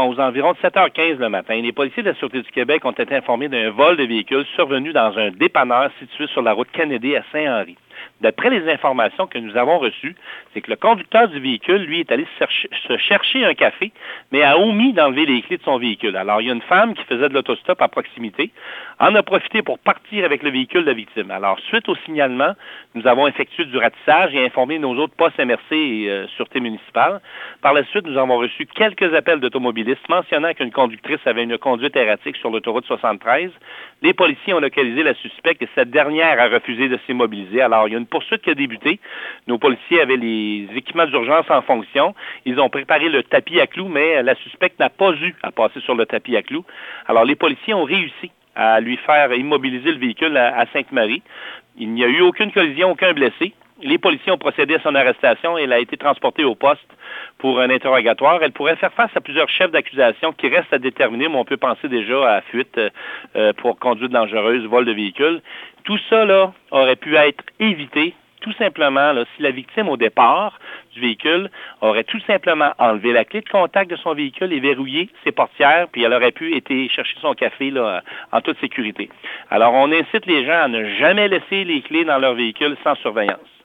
Aux environs de 7h15 le matin, les policiers de la Sûreté du Québec ont été informés d'un vol de véhicule survenu dans un dépanneur situé sur la route Kennedy à Saint-Henri. D'après les informations que nous avons reçues, c'est que le conducteur du véhicule, lui, est allé se chercher un café, mais a omis d'enlever les clés de son véhicule. Alors, il y a une femme qui faisait de l'autostop à proximité, en a profité pour partir avec le véhicule de la victime. Alors, suite au signalement, nous avons effectué du ratissage et informé nos autres postes MRC et euh, Sûreté municipale. Par la suite, nous avons reçu quelques appels d'automobilistes mentionnant qu'une conductrice avait une conduite erratique sur l'autoroute 73. Les policiers ont localisé la suspecte et cette dernière a refusé de s'immobiliser. Alors, il y a une poursuite qui a débuté. Nos policiers avaient les équipements d'urgence en fonction. Ils ont préparé le tapis à clous, mais la suspecte n'a pas eu à passer sur le tapis à clous. Alors, les policiers ont réussi à lui faire immobiliser le véhicule à, Sainte-Marie. Il n'y a eu aucune collision, aucun blessé. Les policiers ont procédé à son arrestation et elle a été transportée au poste pour un interrogatoire. Elle pourrait faire face à plusieurs chefs d'accusation qui restent à déterminer, mais on peut penser déjà à fuite euh, pour conduite dangereuse, vol de véhicule. Tout ça là, aurait pu être évité tout simplement, si la victime au départ du véhicule aurait tout simplement enlevé la clé de contact de son véhicule et verrouillé ses portières, puis elle aurait pu être chercher son café là, en toute sécurité. Alors, on incite les gens à ne jamais laisser les clés dans leur véhicule sans surveillance.